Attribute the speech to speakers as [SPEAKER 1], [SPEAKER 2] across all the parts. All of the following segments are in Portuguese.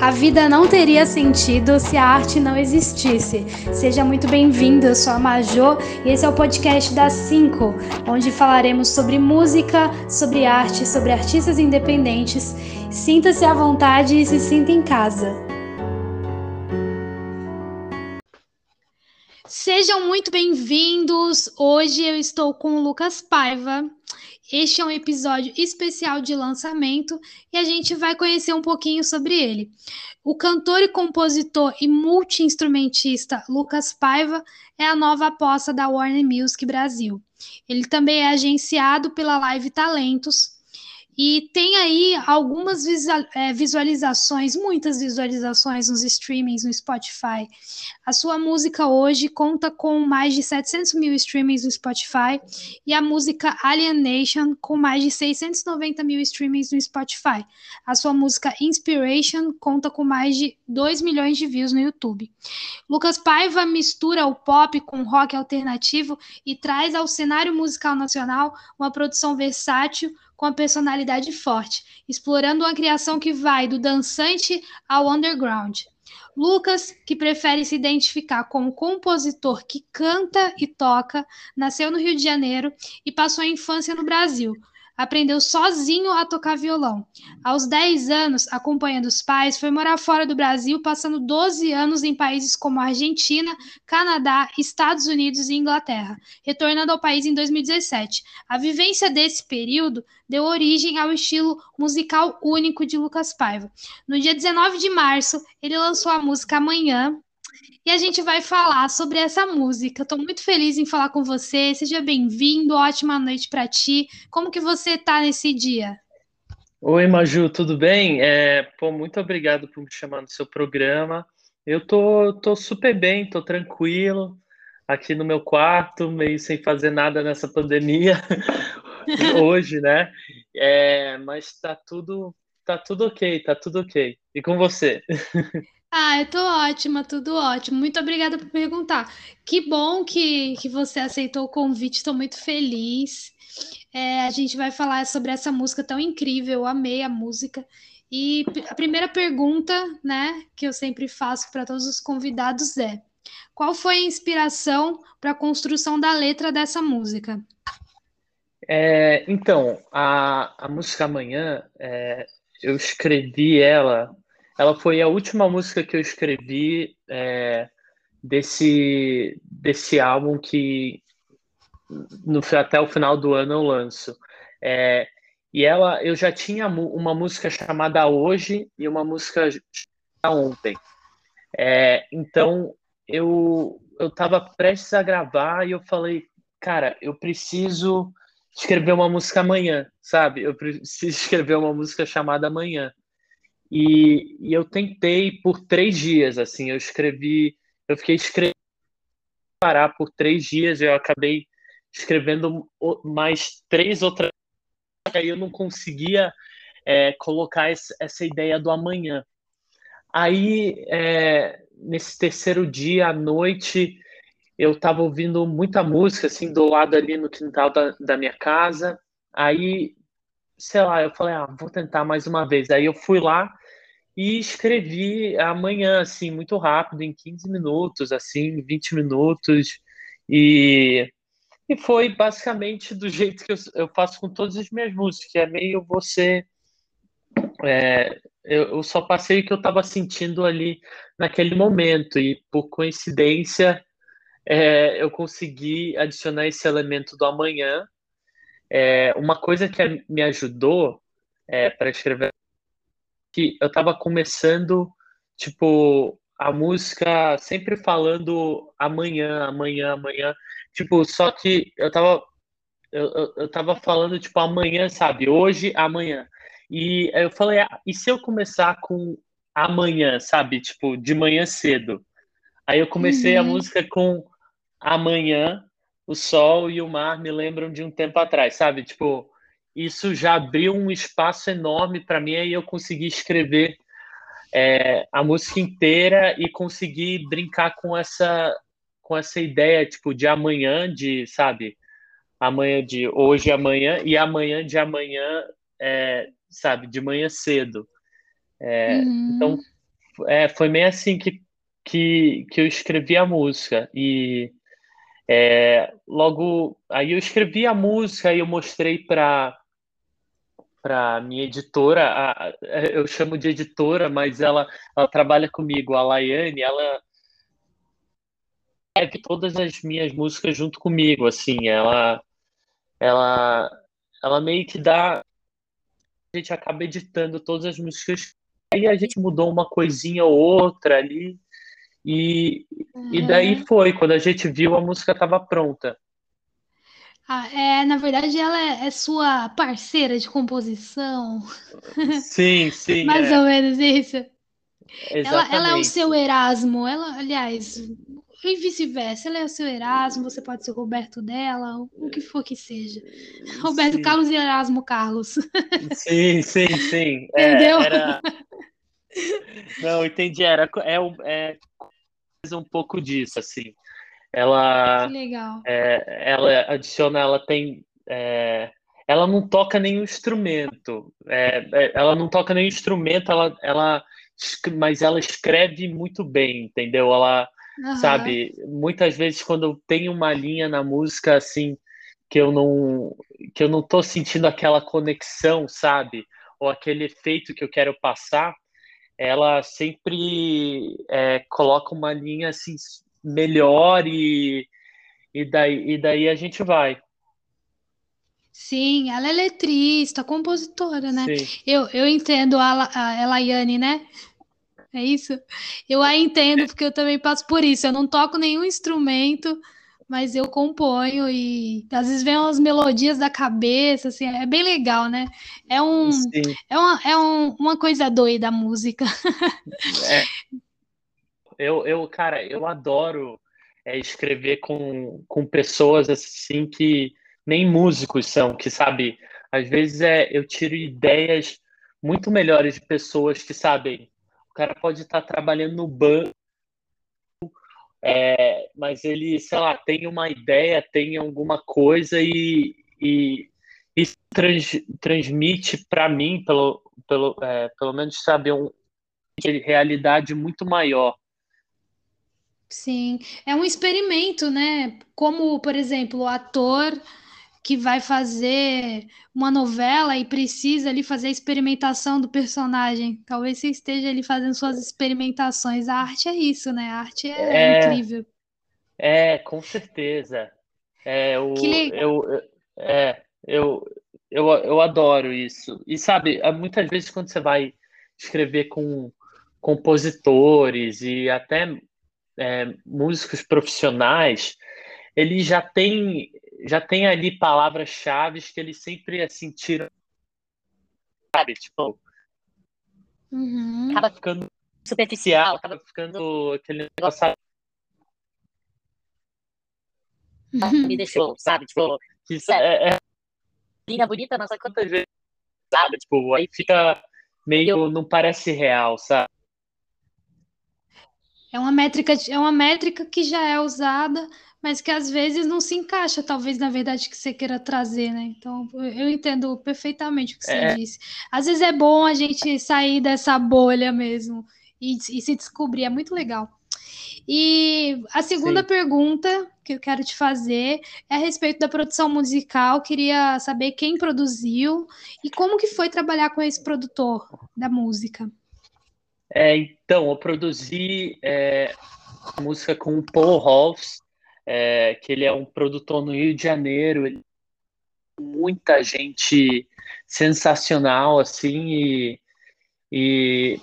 [SPEAKER 1] A vida não teria sentido se a arte não existisse. Seja muito bem-vindo, eu sou a Majô e esse é o podcast das 5, onde falaremos sobre música, sobre arte, sobre artistas independentes. Sinta-se à vontade e se sinta em casa. Sejam muito bem-vindos. Hoje eu estou com o Lucas Paiva. Este é um episódio especial de lançamento e a gente vai conhecer um pouquinho sobre ele. O cantor e compositor e multi-instrumentista Lucas Paiva é a nova aposta da Warner Music Brasil. Ele também é agenciado pela Live Talentos, e tem aí algumas é, visualizações, muitas visualizações nos streamings no Spotify. A sua música hoje conta com mais de 700 mil streamings no Spotify e a música Alienation com mais de 690 mil streamings no Spotify. A sua música Inspiration conta com mais de 2 milhões de views no YouTube. Lucas Paiva mistura o pop com rock alternativo e traz ao cenário musical nacional uma produção versátil com a personalidade forte, explorando uma criação que vai do dançante ao underground. Lucas, que prefere se identificar como compositor que canta e toca, nasceu no Rio de Janeiro e passou a infância no Brasil, aprendeu sozinho a tocar violão. Aos 10 anos, acompanhando os pais, foi morar fora do Brasil, passando 12 anos em países como Argentina, Canadá, Estados Unidos e Inglaterra, retornando ao país em 2017. A vivência desse período deu origem ao estilo musical único de Lucas Paiva. No dia 19 de março, ele lançou a música Amanhã, e a gente vai falar sobre essa música. Estou muito feliz em falar com você. Seja bem-vindo. Ótima noite para ti. Como que você está nesse dia?
[SPEAKER 2] Oi, Maju, tudo bem? É, pô, muito obrigado por me chamar no seu programa. Eu tô, tô super bem, tô tranquilo aqui no meu quarto, meio sem fazer nada nessa pandemia hoje, né? É, mas tá tudo, tá tudo ok, tá tudo ok. E com você?
[SPEAKER 1] Ah, eu tô ótima, tudo ótimo. Muito obrigada por perguntar. Que bom que, que você aceitou o convite, estou muito feliz. É, a gente vai falar sobre essa música tão incrível, eu amei a música. E a primeira pergunta, né, que eu sempre faço para todos os convidados é: qual foi a inspiração para a construção da letra dessa música?
[SPEAKER 2] É, então, a, a música Amanhã, é, eu escrevi ela ela foi a última música que eu escrevi é, desse, desse álbum que no, até o final do ano eu lanço. É, e ela, eu já tinha uma música chamada Hoje e uma música Ontem. É, então eu eu estava prestes a gravar e eu falei, cara, eu preciso escrever uma música amanhã, sabe? Eu preciso escrever uma música chamada Amanhã. E, e eu tentei por três dias, assim, eu escrevi, eu fiquei escrevendo parar por três dias, eu acabei escrevendo mais três outras, aí eu não conseguia é, colocar essa ideia do amanhã. Aí, é, nesse terceiro dia, à noite, eu estava ouvindo muita música, assim, do lado ali no quintal da, da minha casa. Aí sei lá, eu falei, ah, vou tentar mais uma vez. Aí eu fui lá e escrevi amanhã, assim, muito rápido, em 15 minutos, assim, 20 minutos. E, e foi basicamente do jeito que eu, eu faço com todas as minhas músicas, que é meio você. É, eu, eu só passei o que eu estava sentindo ali naquele momento, e por coincidência é, eu consegui adicionar esse elemento do amanhã é, uma coisa que me ajudou é, para escrever que eu estava começando tipo a música sempre falando amanhã, amanhã, amanhã, tipo só que eu estava eu, eu, eu tava falando tipo amanhã, sabe? Hoje, amanhã. E eu falei, ah, e se eu começar com amanhã, sabe? Tipo, de manhã cedo. Aí eu comecei uhum. a música com amanhã, o sol e o mar me lembram de um tempo atrás, sabe? Tipo, isso já abriu um espaço enorme para mim e eu consegui escrever é, a música inteira e consegui brincar com essa com essa ideia tipo de amanhã de sabe amanhã de hoje amanhã e amanhã de amanhã é, sabe de manhã cedo é, uhum. então é, foi meio assim que, que, que eu escrevi a música. E é, logo aí eu escrevi a música e eu mostrei para para minha editora, a, a, eu chamo de editora, mas ela, ela trabalha comigo, a Laiane, ela escreve todas as minhas músicas junto comigo, assim, ela ela ela meio que dá a gente acaba editando todas as músicas aí a gente mudou uma coisinha ou outra ali e, uhum. e daí foi quando a gente viu a música estava pronta
[SPEAKER 1] ah, é, na verdade, ela é, é, sua parceira de composição.
[SPEAKER 2] Sim, sim.
[SPEAKER 1] Mais é. ou menos isso. Ela, ela, é o seu Erasmo. Ela, aliás, e vice-versa. Ela é o seu Erasmo, você pode ser o Roberto dela, o que for que seja. Roberto sim. Carlos e Erasmo Carlos.
[SPEAKER 2] Sim, sim, sim.
[SPEAKER 1] É, Entendeu?
[SPEAKER 2] É, era... Não, entendi. Era, é, é um pouco disso, assim. Ela, é, ela adiciona, ela tem, é, ela não toca nenhum instrumento, é, é, ela não toca nenhum instrumento, ela, ela, mas ela escreve muito bem, entendeu? Ela, uhum. sabe, muitas vezes quando tem uma linha na música assim que eu não, que eu não tô sentindo aquela conexão, sabe? Ou aquele efeito que eu quero passar, ela sempre é, coloca uma linha assim melhor e, e, daí, e daí a gente vai.
[SPEAKER 1] Sim, ela é letrista, compositora, né? Eu, eu entendo a, a Elaiane, né? É isso? Eu a entendo porque eu também passo por isso. Eu não toco nenhum instrumento, mas eu componho e às vezes vem umas melodias da cabeça, assim, é bem legal, né? É um, é uma, é um, uma coisa doida a música.
[SPEAKER 2] É. Eu, eu cara, eu adoro é, escrever com, com pessoas assim que nem músicos são, que sabe, às vezes é, eu tiro ideias muito melhores de pessoas que sabem. O cara pode estar trabalhando no banco, é, mas ele, sei lá, tem uma ideia, tem alguma coisa e, e isso trans, transmite para mim, pelo, pelo, é, pelo menos, sabe, um, realidade muito maior.
[SPEAKER 1] Sim, é um experimento, né? Como, por exemplo, o ator que vai fazer uma novela e precisa ali fazer a experimentação do personagem. Talvez você esteja ali fazendo suas experimentações. A arte é isso, né? A arte é, é incrível.
[SPEAKER 2] É, com certeza. É, o, que legal. Eu, é, eu, eu, eu adoro isso. E sabe, muitas vezes quando você vai escrever com compositores e até é, músicos profissionais, ele já tem já tem ali palavras-chave que eles sempre assim tiram, sabe, tipo,
[SPEAKER 1] uhum.
[SPEAKER 2] acaba ficando superficial, acaba ficando aquele negócio uhum. me deixou, sabe, tipo, isso é, é linda bonita, não sei quantas vezes, sabe, tipo, aí fica meio, não parece real, sabe?
[SPEAKER 1] É uma métrica, é uma métrica que já é usada, mas que às vezes não se encaixa, talvez, na verdade, que você queira trazer, né? Então, eu entendo perfeitamente o que você é. disse. Às vezes é bom a gente sair dessa bolha mesmo e, e se descobrir, é muito legal. E a segunda Sim. pergunta que eu quero te fazer é a respeito da produção musical. Queria saber quem produziu e como que foi trabalhar com esse produtor da música.
[SPEAKER 2] É, então, eu produzi é, música com o Paul Hoffs, é, que ele é um produtor no Rio de Janeiro. Ele, muita gente sensacional, assim, e, e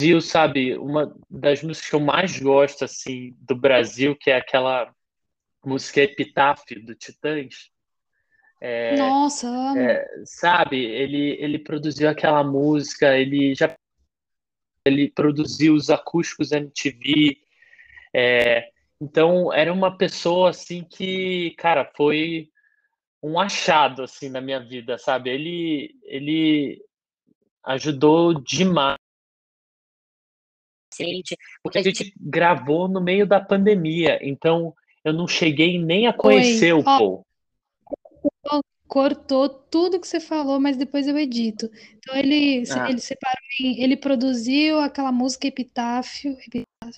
[SPEAKER 2] viu, sabe, uma das músicas que eu mais gosto, assim, do Brasil, que é aquela música Epitáfio, do Titãs.
[SPEAKER 1] É, Nossa,
[SPEAKER 2] é, sabe, ele, ele produziu aquela música, ele já ele produziu os acústicos MTV. É, então, era uma pessoa, assim, que, cara, foi um achado, assim, na minha vida, sabe? Ele, ele ajudou demais. Porque a gente gravou no meio da pandemia, então eu não cheguei nem a conhecer Oi. o Paul.
[SPEAKER 1] cortou tudo que você falou, mas depois eu edito. Então ele, ah. ele separou, ele produziu aquela música Epitáfio,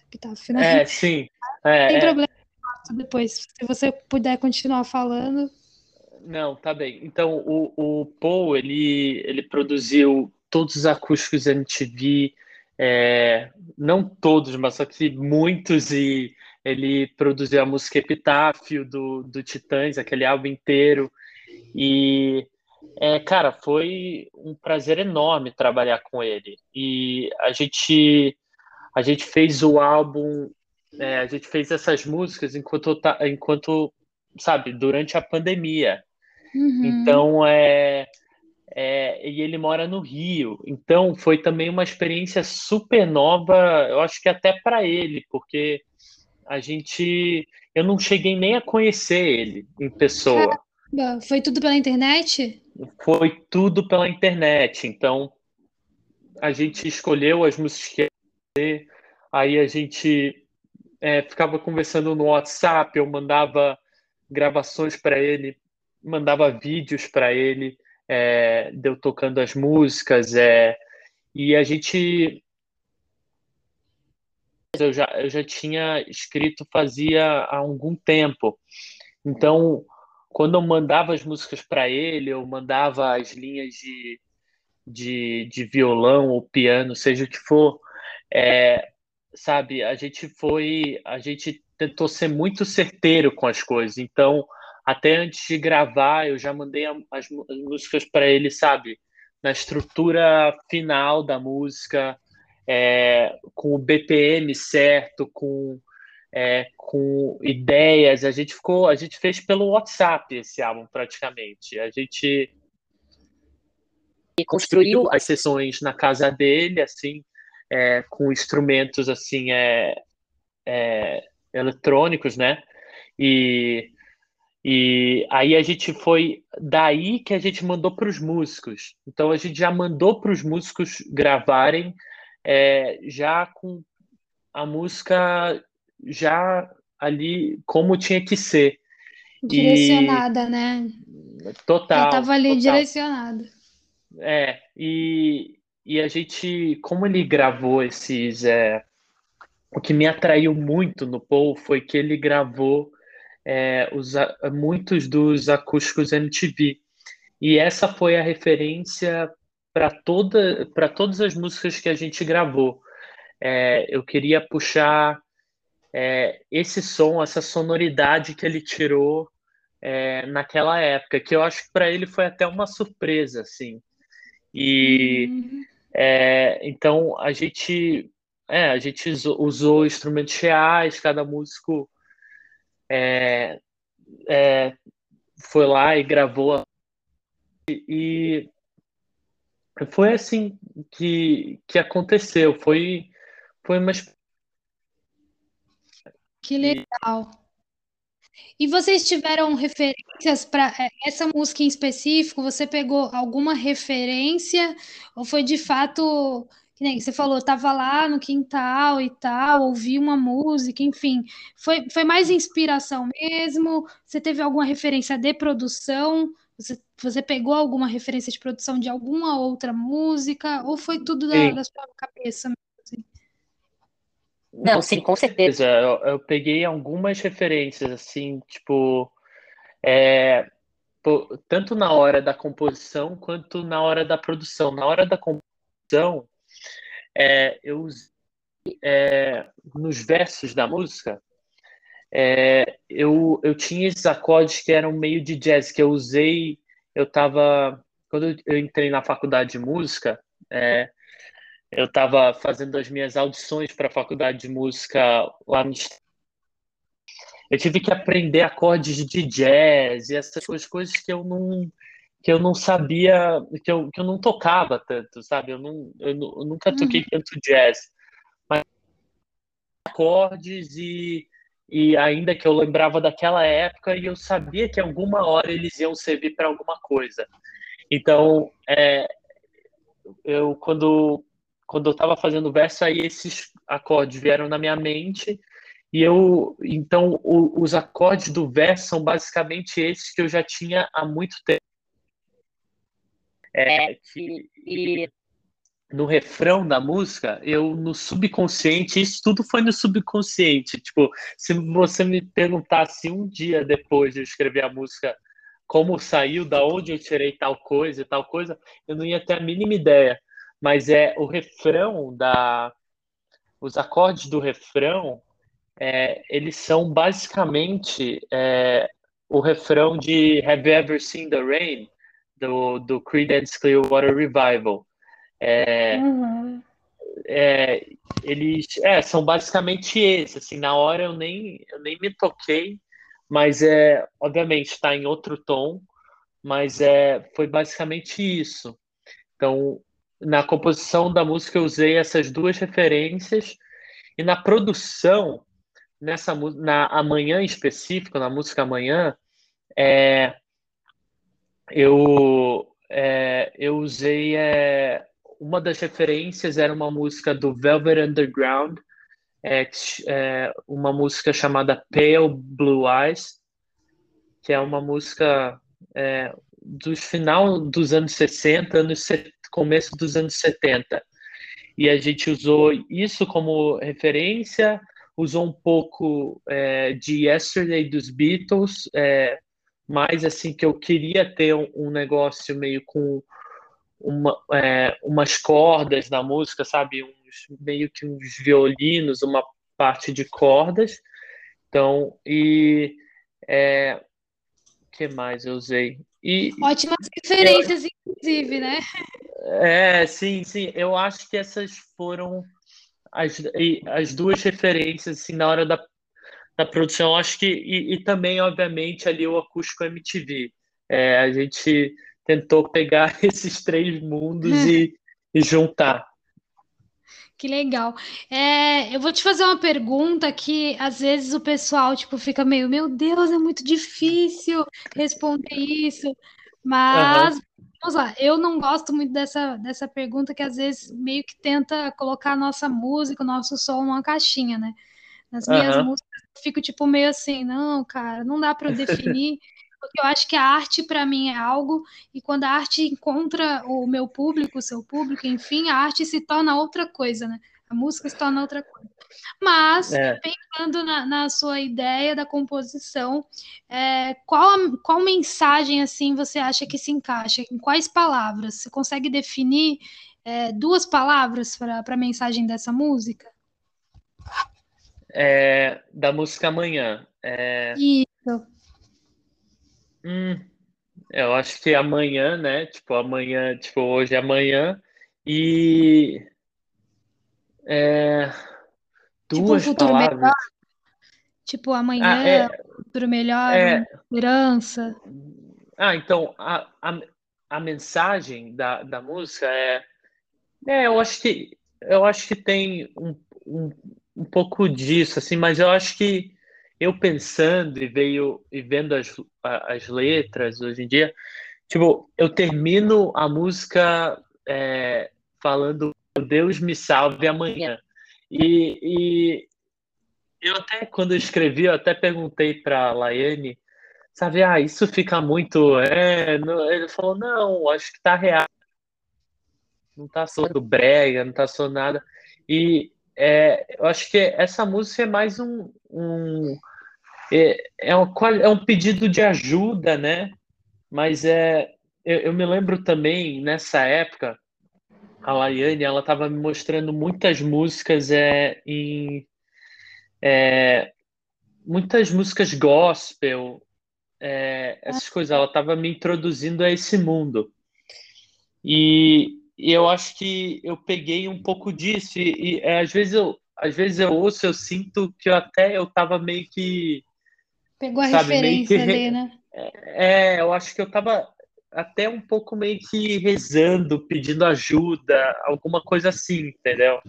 [SPEAKER 1] Epitáfio,
[SPEAKER 2] né? É, sim. É,
[SPEAKER 1] Tem é... problema depois, se você puder continuar falando.
[SPEAKER 2] Não, tá bem. Então o, o Paul ele, ele produziu todos os acústicos MTV, é, não todos, mas só que muitos e ele produziu a música Epitáfio do, do Titãs, aquele álbum inteiro. E, é, cara, foi um prazer enorme trabalhar com ele. E a gente, a gente fez o álbum, é, a gente fez essas músicas enquanto, enquanto sabe, durante a pandemia. Uhum. Então, é, é, e ele mora no Rio. Então, foi também uma experiência super nova, eu acho que até para ele, porque a gente. Eu não cheguei nem a conhecer ele em pessoa.
[SPEAKER 1] Foi tudo pela internet?
[SPEAKER 2] Foi tudo pela internet. Então, a gente escolheu as músicas que ia fazer, aí a gente é, ficava conversando no WhatsApp, eu mandava gravações para ele, mandava vídeos para ele, é, deu tocando as músicas, é, e a gente eu já, eu já tinha escrito fazia há algum tempo. Então, quando eu mandava as músicas para ele, eu mandava as linhas de, de, de, violão ou piano, seja o que for, é, sabe, a gente foi, a gente tentou ser muito certeiro com as coisas. Então, até antes de gravar, eu já mandei as, as músicas para ele, sabe, na estrutura final da música, é, com o BPM certo, com é, com ideias. A gente ficou, a gente fez pelo WhatsApp esse álbum praticamente. A gente construiu as sessões na casa dele, assim, é, com instrumentos assim é, é, eletrônicos, né? E e aí a gente foi daí que a gente mandou para os músicos. Então a gente já mandou para os músicos gravarem é, já com a música já ali como tinha que ser.
[SPEAKER 1] Direcionada, e... né?
[SPEAKER 2] Total. Já
[SPEAKER 1] estava ali total. direcionada.
[SPEAKER 2] É, e, e a gente, como ele gravou esses. É, o que me atraiu muito no Paul foi que ele gravou é, os, muitos dos acústicos MTV. E essa foi a referência para toda, todas as músicas que a gente gravou. É, eu queria puxar é, esse som, essa sonoridade que ele tirou é, naquela época, que eu acho que para ele foi até uma surpresa, assim. E uhum. É, então a gente, é, a gente usou instrumentos reais, cada músico é, é, foi lá e gravou e foi assim que, que aconteceu. Foi, foi uma
[SPEAKER 1] que legal. E vocês tiveram referências para é, essa música em específico? Você pegou alguma referência? Ou foi de fato, que nem você falou, estava lá no quintal e tal, ouvi uma música, enfim. Foi, foi mais inspiração mesmo? Você teve alguma referência de produção? Você, você pegou alguma referência de produção de alguma outra música? Ou foi tudo da, da sua cabeça
[SPEAKER 2] não, sim, com certeza. Eu, eu peguei algumas referências, assim, tipo, é, tanto na hora da composição quanto na hora da produção. Na hora da composição, é, eu é, nos versos da música, é, eu, eu tinha esses acordes que eram meio de jazz, que eu usei, eu tava, quando eu entrei na faculdade de música, é, eu estava fazendo as minhas audições para a faculdade de música lá no eu tive que aprender acordes de jazz e essas coisas que eu não que eu não sabia que eu, que eu não tocava tanto sabe? Eu não eu, eu nunca toquei uhum. tanto jazz. Mas acordes e e ainda que eu lembrava daquela época e eu sabia que alguma hora eles iam servir para alguma coisa. Então é, eu quando quando eu estava fazendo o verso, aí esses acordes vieram na minha mente e eu, então, o, os acordes do verso são basicamente esses que eu já tinha há muito tempo. é que e no refrão da música, eu no subconsciente, isso tudo foi no subconsciente. Tipo, se você me perguntasse um dia depois de eu escrever a música como saiu, da onde eu tirei tal coisa e tal coisa, eu não ia ter a mínima ideia. Mas é o refrão da os acordes do refrão, é, eles são basicamente é, o refrão de Have You Ever Seen the Rain do, do Creedence Clearwater Revival. É, uhum. é, eles é, são basicamente esses. Assim, na hora eu nem, eu nem me toquei, mas é, obviamente está em outro tom, mas é, foi basicamente isso. Então, na composição da música eu usei essas duas referências. E na produção nessa na amanhã em específico, na música amanhã, é, eu é, eu usei é, uma das referências era uma música do Velvet Underground, é, é, uma música chamada Pale Blue Eyes, que é uma música é, do final dos anos 60, anos, começo dos anos 70. E a gente usou isso como referência, usou um pouco é, de Yesterday dos Beatles, é, mais assim que eu queria ter um, um negócio meio com uma, é, umas cordas na música, sabe? Uns, meio que uns violinos, uma parte de cordas. Então, e é, que mais eu usei? E,
[SPEAKER 1] Ótimas referências, eu, inclusive, né?
[SPEAKER 2] É, sim, sim. Eu acho que essas foram as, as duas referências assim, na hora da, da produção. Acho que e, e também, obviamente, ali o acústico MTV. É, a gente tentou pegar esses três mundos e, e juntar.
[SPEAKER 1] Que legal. É, eu vou te fazer uma pergunta que às vezes o pessoal tipo fica meio, meu Deus, é muito difícil responder isso. Mas uhum. Vamos lá, eu não gosto muito dessa, dessa pergunta que às vezes meio que tenta colocar a nossa música, o nosso som numa caixinha, né? Nas minhas uhum. músicas eu fico tipo meio assim, não, cara, não dá para definir porque eu acho que a arte para mim é algo e quando a arte encontra o meu público, o seu público, enfim, a arte se torna outra coisa, né? A música se torna outra coisa. Mas, é. pensando na, na, sua ideia da composição, é, qual, qual mensagem assim você acha que se encaixa? Em quais palavras? Você consegue definir é, duas palavras para a mensagem dessa música?
[SPEAKER 2] É, da música Amanhã.
[SPEAKER 1] É... Isso.
[SPEAKER 2] Hum, eu acho que amanhã, né? Tipo, amanhã, tipo, hoje é amanhã. E é,
[SPEAKER 1] Tipo, um
[SPEAKER 2] duas
[SPEAKER 1] futuro
[SPEAKER 2] palavras.
[SPEAKER 1] melhor. Tipo, amanhã,
[SPEAKER 2] Ah, é,
[SPEAKER 1] futuro melhor,
[SPEAKER 2] é.
[SPEAKER 1] esperança.
[SPEAKER 2] Ah, então a, a, a mensagem da, da música é, é, eu acho que eu acho que tem um, um, um pouco disso, assim, mas eu acho que eu pensando e veio e vendo as, as letras hoje em dia, tipo, eu termino a música é, falando Deus me salve amanhã. E, e eu até, quando eu escrevi, eu até perguntei para a Laiane, sabe, ah, isso fica muito. É, não, ele falou, não, acho que tá real. Não tá soando brega, não tá soando nada. E é, eu acho que essa música é mais um, um é, é, um, é um pedido de ajuda, né? Mas é, eu, eu me lembro também, nessa época, a Laiane, ela estava me mostrando muitas músicas é, em... É, muitas músicas gospel, é, essas coisas. Ela estava me introduzindo a esse mundo. E, e, eu acho que eu peguei um pouco disso. E, e é, às vezes eu às vezes eu ouço, eu sinto que eu até eu estava meio que
[SPEAKER 1] Pegou a sabe, referência que, ali, né?
[SPEAKER 2] É, eu acho que eu tava até um pouco meio que rezando, pedindo ajuda, alguma coisa assim, entendeu?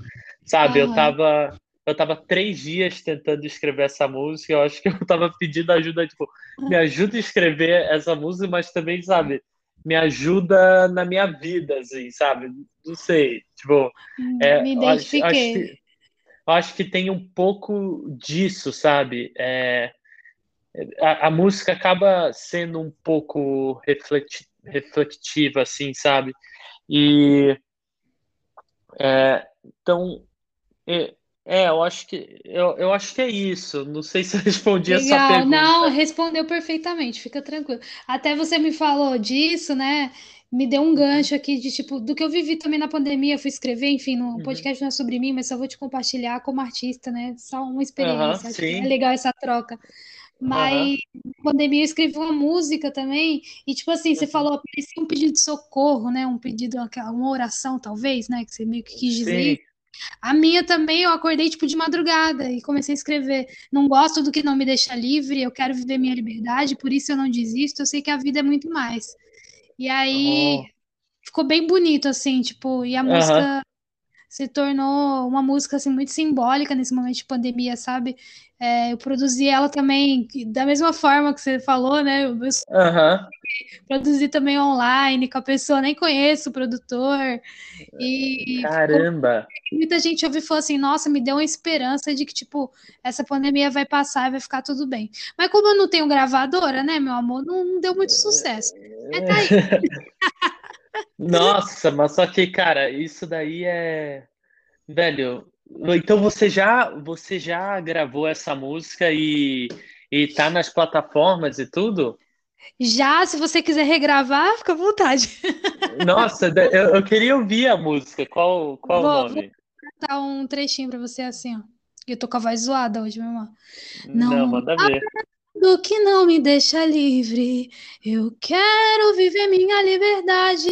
[SPEAKER 2] Sabe, eu tava eu tava três dias tentando escrever essa música, eu acho que eu tava pedindo ajuda, tipo, me ajuda a escrever essa música, mas também, sabe, me ajuda na minha vida, assim, sabe? Não sei, tipo,
[SPEAKER 1] hum, é, me identifiquei.
[SPEAKER 2] Acho, acho, que, acho que tem um pouco disso, sabe? É, a, a, música acaba sendo um pouco refleti, reflexiva, assim, sabe? E é, então, é, é, eu acho que eu, eu acho que é isso. Não sei se eu respondi essa
[SPEAKER 1] Legal,
[SPEAKER 2] pergunta.
[SPEAKER 1] não, respondeu perfeitamente, fica tranquilo. Até você me falou disso, né? Me deu um
[SPEAKER 2] Uhum,
[SPEAKER 1] gancho aqui de tipo do que eu vivi também na pandemia, eu fui escrever, enfim, no
[SPEAKER 2] uhum.
[SPEAKER 1] podcast não é sobre mim, mas só vou te compartilhar como artista, né? Só uma experiência. Que é legal essa troca. Mas na pandemia eu escrevi uma música também, e tipo assim, você
[SPEAKER 2] uhum.
[SPEAKER 1] falou, parecia um pedido de socorro, né? Um pedido, uma oração, talvez, né? Que você meio que quis dizer
[SPEAKER 2] Sim.
[SPEAKER 1] A minha também, eu acordei tipo de madrugada e comecei a escrever. Não gosto do que não me deixa livre, eu quero viver minha liberdade, por isso eu não desisto, eu sei que a vida é muito mais. E aí
[SPEAKER 2] Oh.
[SPEAKER 1] ficou bem bonito, assim, tipo, e a
[SPEAKER 2] Aham.
[SPEAKER 1] música se tornou uma música assim muito simbólica nesse momento de pandemia, sabe? É, eu produzi ela também da mesma forma que você falou, né? Eu
[SPEAKER 2] Aham.
[SPEAKER 1] produzi também online com a pessoa, nem conheço o produtor, e
[SPEAKER 2] Caramba.
[SPEAKER 1] muita gente ouviu e falou assim: nossa, me deu uma esperança de que, tipo, essa pandemia vai passar e vai ficar tudo bem. Mas como eu não tenho gravadora, né, meu amor, não, não deu muito sucesso. Mas tá aí.
[SPEAKER 2] Nossa, mas só que, cara, isso daí é, velho. Então você já você já gravou essa música e e tá nas plataformas e tudo?
[SPEAKER 1] Já, se você quiser regravar, fica à vontade.
[SPEAKER 2] Nossa, eu, eu queria ouvir a música. Qual qual o
[SPEAKER 1] Vou, vou
[SPEAKER 2] nome?
[SPEAKER 1] cantar um trechinho pra você assim, ó. Eu tô com a voz zoada hoje, meu irmão.
[SPEAKER 2] Não,
[SPEAKER 1] Não
[SPEAKER 2] manda ver.
[SPEAKER 1] Do que não me deixa livre. Eu quero viver minha liberdade.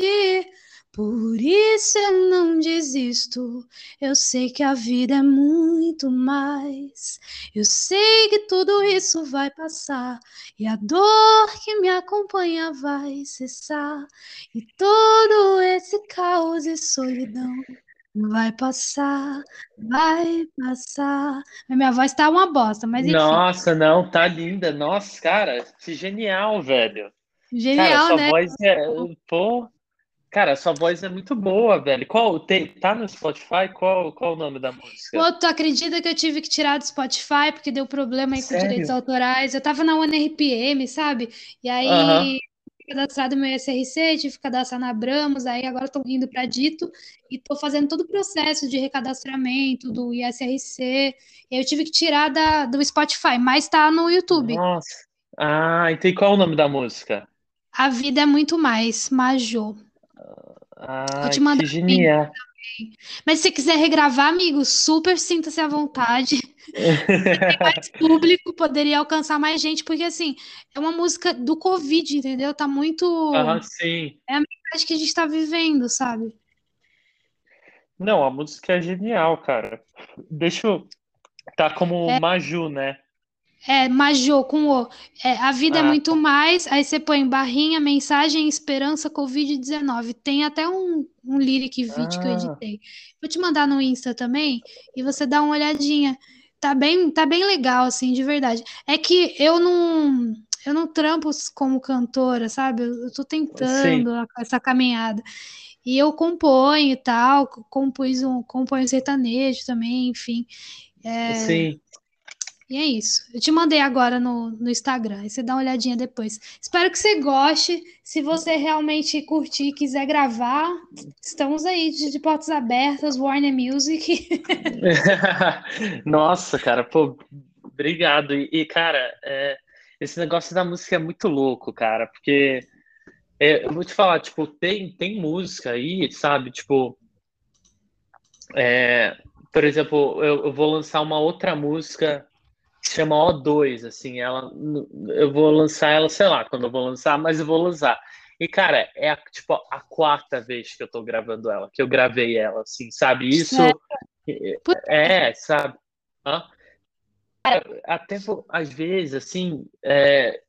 [SPEAKER 1] Por isso eu não desisto. Eu sei que a vida é muito mais. Eu sei que tudo isso vai passar. E a dor que me acompanha vai cessar. E todo esse caos e solidão vai passar, vai passar. A minha voz tá uma bosta, mas enfim.
[SPEAKER 2] Nossa, não, tá linda. Nossa, cara, que genial, velho. Cara,
[SPEAKER 1] Genial,
[SPEAKER 2] sua
[SPEAKER 1] né?
[SPEAKER 2] voz é, pô, cara, sua voz é muito boa, velho. Qual tem, tá no Spotify? Qual qual o nome da música?
[SPEAKER 1] Pô, tu acredita que eu tive que tirar do Spotify porque deu problema aí com direitos
[SPEAKER 2] Sério?
[SPEAKER 1] autorais? Eu tava na ONRPM, sabe? E aí, cadastrado meu SRC, tive que cadastrar na Abramos, aí agora estou indo para Dito e estou fazendo todo o processo de recadastramento do ISRC. Eu tive que tirar da, do Spotify, mas tá no YouTube.
[SPEAKER 2] Nossa. Ah, então e qual é o nome da música?
[SPEAKER 1] A vida é muito mais, Majô. Vou te mandar
[SPEAKER 2] que genial.
[SPEAKER 1] Mas se você quiser regravar, amigo, super sinta-se à vontade. mais público, poderia alcançar mais gente, porque assim, é uma música do Covid, entendeu? Tá muito.
[SPEAKER 2] Aham, sim.
[SPEAKER 1] É a mensagem que a gente tá vivendo, sabe?
[SPEAKER 2] Não, a música é genial, cara. Deixa eu. Tá como Maju, né?
[SPEAKER 1] É, Majô com O. É, a vida é
[SPEAKER 2] Ah,
[SPEAKER 1] muito mais. Aí você põe barrinha, mensagem, esperança, Covid-19. Tem até um, um lyric vídeo que eu
[SPEAKER 2] ah,
[SPEAKER 1] editei. Vou te mandar no Insta também e você dá uma olhadinha. Tá bem, tá bem legal, assim, de verdade. É que eu não. Eu não trampo como cantora, sabe? Eu, tô
[SPEAKER 2] sim,
[SPEAKER 1] tentando a- essa caminhada. E eu componho e tal, compus um, componho sertanejo também, enfim.
[SPEAKER 2] sim.
[SPEAKER 1] E é isso. Eu te mandei agora no, no Instagram. Aí você dá uma olhadinha depois. Espero que você goste. Se você realmente curtir e quiser gravar, estamos aí de, de portas abertas, Warner Music.
[SPEAKER 2] Nossa, cara, pô, obrigado. E, e, cara, é, esse negócio da música é muito louco, cara, porque é, eu vou te falar, tipo, tem, tem música aí, sabe? Tipo, é, por exemplo, eu, eu vou lançar uma outra música que se chama o dois assim, ela, eu vou lançar ela, sei lá, quando eu vou lançar, mas eu vou lançar. E, cara, é a, tipo a quarta vez que eu tô gravando ela, que eu gravei ela, assim, sabe?
[SPEAKER 1] É,
[SPEAKER 2] Isso é, sabe? Hã? Até às vezes, assim, é,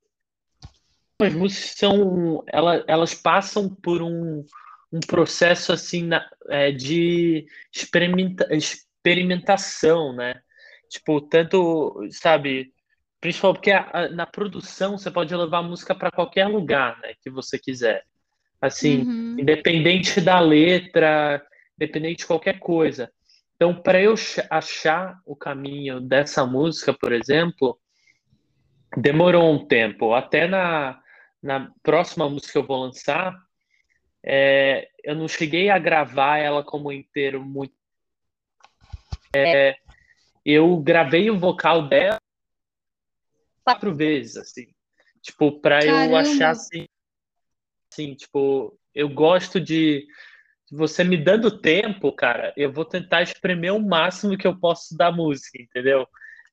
[SPEAKER 2] as músicas são, ela, elas passam por um, um processo assim na- é, de experimenta, experimentação, né? Tipo, tanto, sabe, principalmente porque a- a- na produção você pode levar a música para qualquer lugar, né, que você quiser. Assim,
[SPEAKER 1] uhum.
[SPEAKER 2] independente da letra, independente de qualquer coisa. Então, para eu ch- achar o caminho dessa música, por exemplo, demorou um tempo. Até na na próxima música que eu vou lançar, é, eu não cheguei a gravar ela como inteiro muito. É, eu gravei o vocal dela quatro vezes, assim. Tipo, para eu achar assim, assim, tipo, eu gosto de você me dando tempo, cara, eu vou tentar espremer o máximo que eu posso da música, entendeu?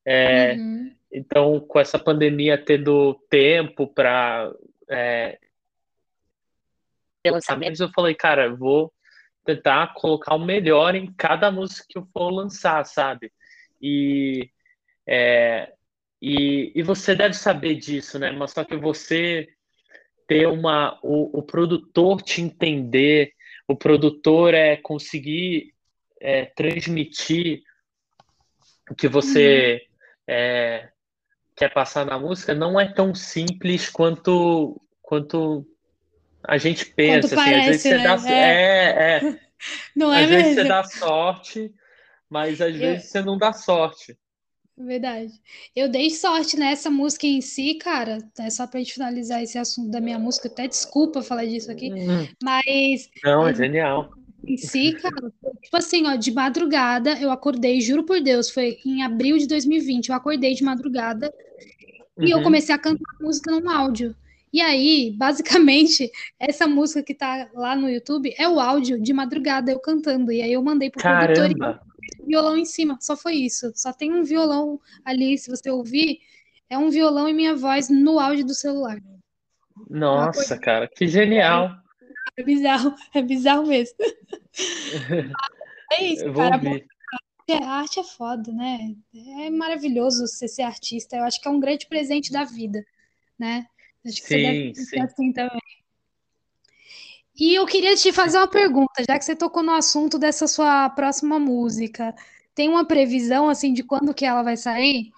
[SPEAKER 2] É, uhum. Então, com essa pandemia tendo tempo para é, lançamentos, eu falei, cara, vou tentar colocar o melhor em cada música que eu for lançar, sabe? E, é, e, e você deve saber disso, né? Mas só que você ter uma. O, o produtor te entender, o produtor é conseguir é, transmitir o que você uhum. é, quer passar na música não é tão simples quanto quanto a gente pensa. Assim,
[SPEAKER 1] parece,
[SPEAKER 2] às vezes
[SPEAKER 1] né?
[SPEAKER 2] você dá, é, é.
[SPEAKER 1] Não
[SPEAKER 2] é
[SPEAKER 1] às
[SPEAKER 2] mesmo. vezes você dá sorte, mas às vezes você não dá sorte.
[SPEAKER 1] Verdade. Eu dei sorte nessa música em si, cara. É só pra gente finalizar esse assunto da minha música. Até desculpa falar disso aqui. Hum. Mas.
[SPEAKER 2] Não, é genial.
[SPEAKER 1] Em si, cara, tipo assim, ó, de madrugada eu acordei, juro por Deus, foi em abril de 2020. Eu acordei de madrugada uhum. e eu uhum. comecei a cantar a música num áudio. E aí, basicamente, essa música que tá lá no YouTube é o áudio de madrugada eu cantando. E aí eu mandei pro
[SPEAKER 2] Caramba.
[SPEAKER 1] produtor violão em cima, só foi isso. Só tem um violão ali, se você ouvir, é um violão e minha voz no áudio do celular.
[SPEAKER 2] Nossa, cara, que genial.
[SPEAKER 1] É bizarro, é bizarro mesmo. é isso, cara. A arte é foda, né? É maravilhoso você ser artista. Eu acho que é um grande presente da vida, né? Acho que sim, você deve sim. assim também. E eu queria te fazer uma pergunta, já que você tocou no assunto dessa sua próxima música. Tem uma previsão assim de quando que ela vai sair?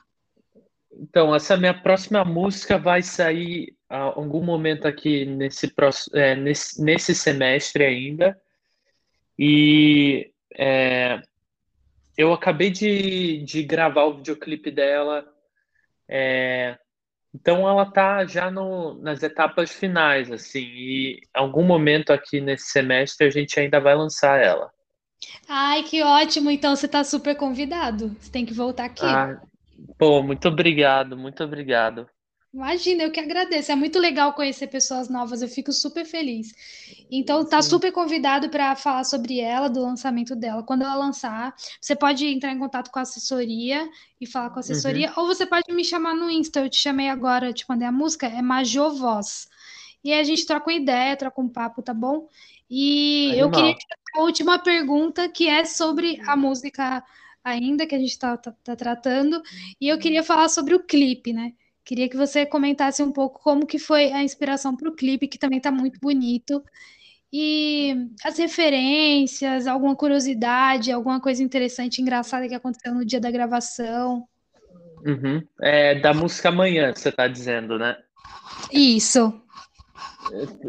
[SPEAKER 2] Então, essa minha próxima música vai sair algum momento aqui nesse, é, nesse, nesse semestre ainda. E é, eu acabei de, de gravar o videoclipe dela. É, então ela está já no, nas etapas finais, assim, e em algum momento aqui nesse semestre a gente ainda vai lançar ela.
[SPEAKER 1] Ai, que ótimo! Então você está super convidado. Você tem que voltar aqui.
[SPEAKER 2] Ah, pô, muito obrigado, muito obrigado.
[SPEAKER 1] Imagina, eu que agradeço. É muito legal conhecer pessoas novas, eu fico super feliz. Então, tá Sim. super convidado para falar sobre ela, do lançamento dela. Quando ela lançar, você pode entrar em contato com a assessoria e falar com a assessoria, uhum. ou você pode me chamar no Insta. Eu te chamei agora, eu te mandei a música, é Major Voz. E aí a gente troca uma ideia, troca um papo, tá bom? E Animal. eu queria te fazer a última pergunta, que é sobre a música ainda que a gente está tá, tá tratando. E eu queria falar sobre o clipe, né? Queria que você comentasse um pouco como que foi a inspiração para o clipe, que também está muito bonito. E as referências, alguma curiosidade, alguma coisa interessante, engraçada que aconteceu no dia da gravação.
[SPEAKER 2] Uhum. É, da música Amanhã, você está dizendo, né?
[SPEAKER 1] Isso.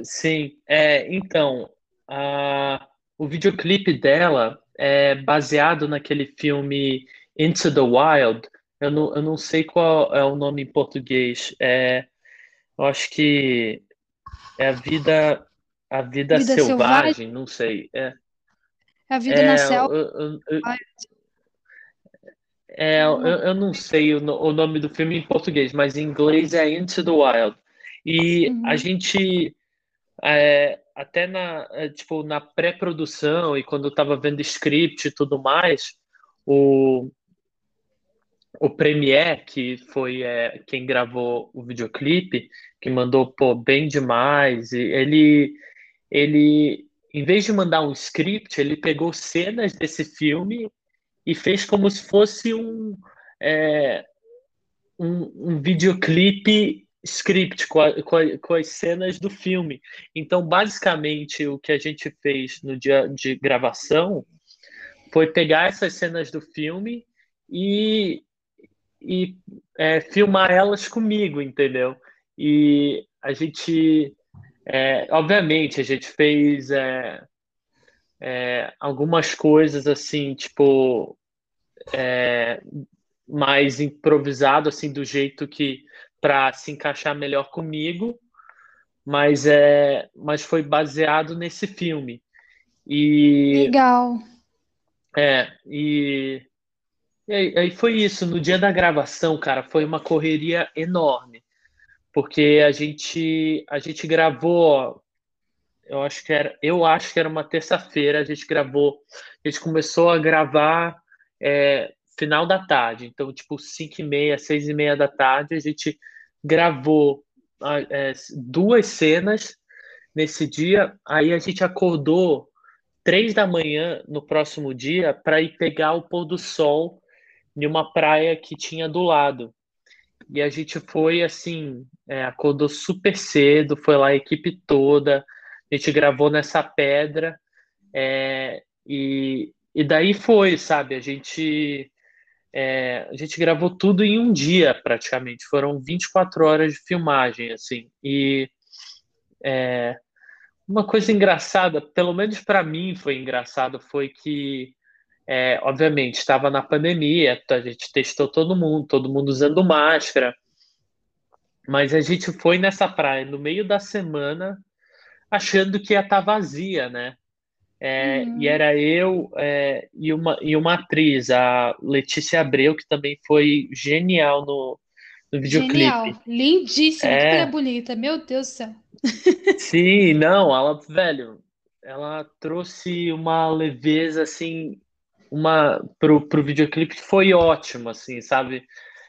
[SPEAKER 2] Sim, é, então, a, o videoclipe dela é baseado naquele filme Into the Wild, eu não, eu não sei qual é o nome em português. É, eu acho que é a vida, a vida, vida selvagem, selvagem, não sei. É,
[SPEAKER 1] é a vida é, na selva.
[SPEAKER 2] Eu, eu, eu, é, eu, eu não sei o, o, nome do filme em português, mas em inglês é Into the Wild. E uhum. a gente, é, até na, é, tipo, na pré-produção e quando eu estava vendo script e tudo mais, o, o Premiere, que foi é, quem gravou o videoclipe, que mandou pô, bem demais, e ele, ele, em vez de mandar um script, ele pegou cenas desse filme e fez como se fosse um, é, um, um videoclipe script com, a, com, a, com, as cenas do filme. Então, basicamente, o que a gente fez no dia de gravação foi pegar essas cenas do filme e e é, filmar elas comigo, entendeu? E a gente, é, obviamente, a gente fez é, é algumas coisas assim, tipo, é, mais improvisado, assim, do jeito que para se encaixar melhor comigo, mas é, mas foi baseado nesse filme. E
[SPEAKER 1] Legal.
[SPEAKER 2] é, e, e aí, foi isso. No dia da gravação, cara, foi uma correria enorme, porque a gente a gente gravou, eu acho que era, eu acho que era uma terça-feira, a gente gravou, a gente começou a gravar é, final da tarde, então tipo 5 e meia, 6 e meia da tarde, a gente gravou é, duas cenas nesse dia, aí a gente acordou três da manhã no próximo dia para ir pegar o pôr do sol em uma praia que tinha do lado. E a gente foi assim, é, acordou super cedo, foi lá a equipe toda, a gente gravou nessa pedra, é, e, e daí foi, sabe? A gente é, a gente gravou tudo em um dia, praticamente. Foram 24 horas de filmagem, assim. E é, uma coisa engraçada, pelo menos para mim foi engraçado, foi que, é, obviamente, estava na pandemia, a gente testou todo mundo, todo mundo usando máscara. Mas a gente foi nessa praia no meio da semana achando que ia estar tá vazia, né? É, uhum. E era eu é, e, uma, e uma atriz, a Letícia Abreu, que também foi genial no, no videoclipe. Genial,
[SPEAKER 1] lindíssima, é... que bonita, meu Deus do céu.
[SPEAKER 2] Sim, não, ela, velho, ela trouxe uma leveza, assim, uma, pro, pro videoclipe foi ótimo, assim, sabe?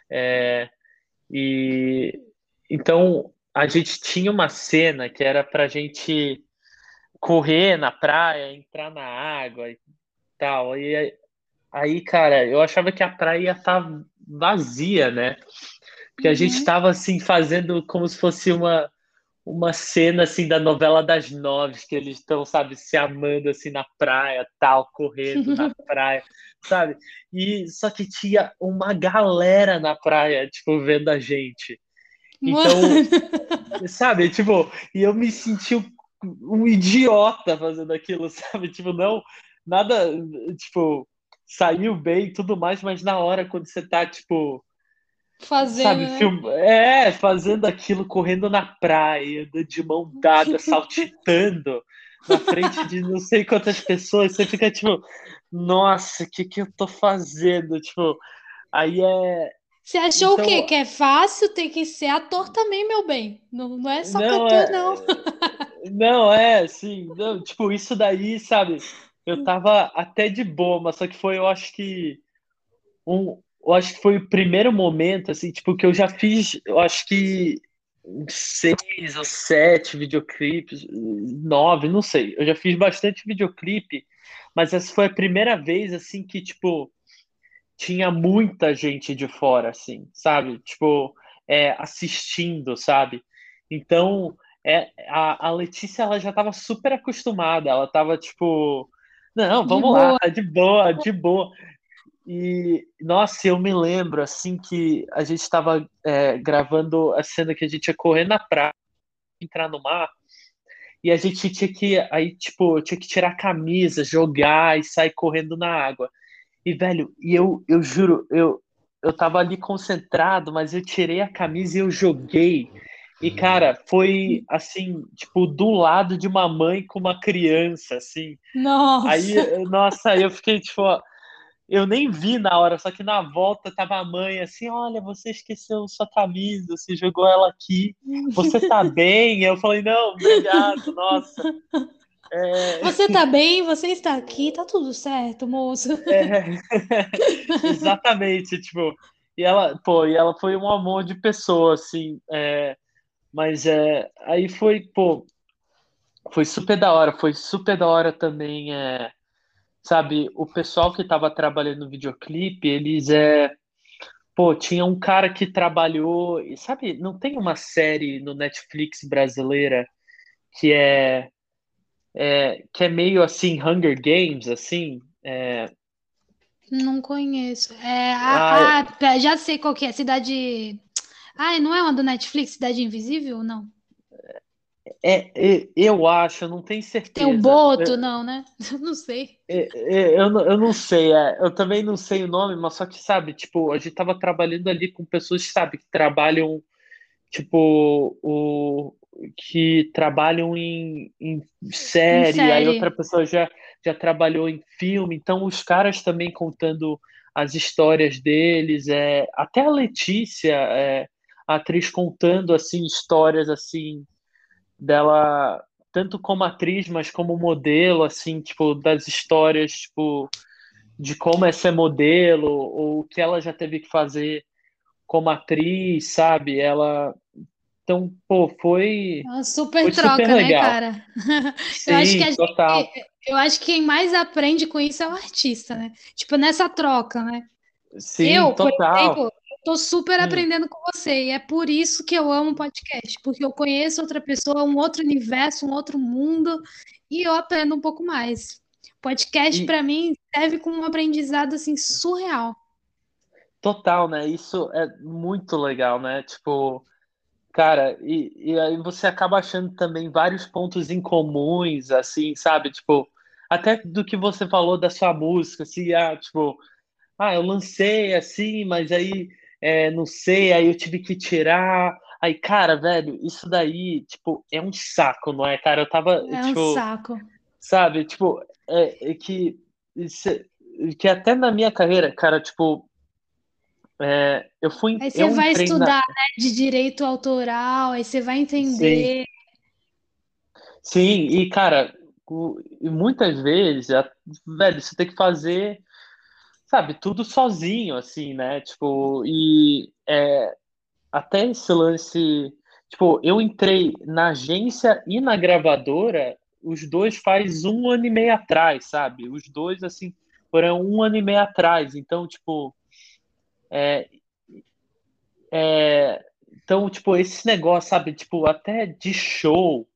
[SPEAKER 2] É, e então a gente tinha uma cena que era pra gente correr na praia, entrar na água e tal. E aí, cara, eu achava que a praia ia estar tá vazia, né? Porque a gente estava uhum. assim fazendo como se fosse uma uma cena assim da novela das nove que eles estão, sabe, se amando assim na praia, tal, correndo na praia, sabe? E só que tinha uma galera na praia, tipo, vendo a gente. Então, Mano. sabe, tipo, e eu me senti um idiota fazendo aquilo, sabe? Tipo, não, nada, tipo, saiu bem e tudo mais, mas na hora, quando você tá, tipo.
[SPEAKER 1] Fazendo.
[SPEAKER 2] Sabe,
[SPEAKER 1] né?
[SPEAKER 2] film... É, fazendo aquilo, correndo na praia, de mão dada, saltitando na frente de não sei quantas pessoas, você fica tipo, nossa, o que, que eu tô fazendo? Tipo, aí é.
[SPEAKER 1] Você achou então... o quê? Que é fácil, tem que ser ator também, meu bem. Não, não é só não, cantor, é... não.
[SPEAKER 2] Não, é, sim. Não, tipo, isso daí, sabe? Eu tava até de boa, mas só que foi, eu acho que. Um, eu acho que foi o primeiro momento, assim, tipo, que eu já fiz, eu acho que seis ou sete videoclipes, nove, não sei. Eu já fiz bastante videoclipe, mas essa foi a primeira vez, assim, que, tipo, tinha muita gente de fora, assim, sabe? Tipo, é, assistindo, sabe? Então, é, a, a Letícia ela já estava super acostumada, ela estava tipo, não, vamos de lá, boa. de boa, de boa. E nossa, eu me lembro assim que a gente estava é, gravando a cena que a gente ia correr na praia, entrar no mar, e a gente tinha que aí tipo tinha que tirar a camisa, jogar e sair correndo na água. E velho, e eu eu juro, eu eu tava ali concentrado, mas eu tirei a camisa e eu joguei. E, cara, foi assim, tipo, do lado de uma mãe com uma criança, assim.
[SPEAKER 1] Nossa!
[SPEAKER 2] Aí, nossa, aí eu fiquei, tipo, eu nem vi na hora, só que na volta tava a mãe assim, olha, você esqueceu sua camisa, você jogou ela aqui, você tá bem? Eu falei, não, obrigado, nossa.
[SPEAKER 1] É... Você tá bem, você está aqui, tá tudo certo, moço.
[SPEAKER 2] É... Exatamente, tipo, e ela, pô, e ela foi um amor de pessoa, assim, é... Mas é, aí foi, pô, foi super da hora, foi super da hora também, é, sabe, o pessoal que estava trabalhando no videoclipe, eles é, pô, tinha um cara que trabalhou, sabe, não tem uma série no Netflix brasileira que é, é que é meio assim Hunger Games, assim, é,
[SPEAKER 1] não conheço. É, ah, ah, já sei qual que é, Cidade ah, não é uma do Netflix, Cidade Invisível não?
[SPEAKER 2] É, é, eu acho, eu não tenho certeza.
[SPEAKER 1] Tem o Boto, não, né? Não sei.
[SPEAKER 2] É, é, eu, não, eu não sei, é, eu também não sei o nome, mas só que, sabe, tipo, a gente tava trabalhando ali com pessoas, sabe, que trabalham, tipo, o, que trabalham em, em, série, em série, aí outra pessoa já, já trabalhou em filme, então os caras também contando as histórias deles, é, até a Letícia, é, a atriz contando assim histórias assim dela tanto como atriz, mas como modelo, assim, tipo, das histórias, tipo, de como é ser modelo, ou o que ela já teve que fazer como atriz, sabe? Ela. Então, pô, foi.
[SPEAKER 1] Uma super foi troca, super né, cara?
[SPEAKER 2] Sim, eu acho que total.
[SPEAKER 1] Gente, eu acho que quem mais aprende com isso é o artista, né? Tipo, nessa troca, né?
[SPEAKER 2] Sim, eu, total. por exemplo,
[SPEAKER 1] Tô super hum. aprendendo com você e é por isso que eu amo podcast, porque eu conheço outra pessoa, um outro universo, um outro mundo e eu aprendo um pouco mais. Podcast e... para mim serve como um aprendizado assim surreal.
[SPEAKER 2] Total, né? Isso é muito legal, né? Tipo, cara, e, e aí você acaba achando também vários pontos em comuns, assim, sabe? Tipo, até do que você falou da sua música, assim, ah, tipo, ah, eu lancei assim, mas aí é, não sei, aí eu tive que tirar. Aí, cara, velho, isso daí, tipo, é um saco, não é, cara? Eu tava.
[SPEAKER 1] É
[SPEAKER 2] tipo,
[SPEAKER 1] um saco.
[SPEAKER 2] Sabe, tipo, é, é que. Que até na minha carreira, cara, tipo. É, eu fui.
[SPEAKER 1] Aí você vai estudar, na... né, de direito autoral, aí você vai entender.
[SPEAKER 2] Sim, Sim e, cara, muitas vezes, velho, você tem que fazer sabe, tudo sozinho, assim, né? Tipo, e é, até esse lance. Tipo, eu entrei na agência e na gravadora, os dois faz um ano e meio atrás, sabe? Os dois, assim, foram um ano e meio atrás. Então, tipo. É, é, então, tipo, esse negócio, sabe? Tipo, até de show,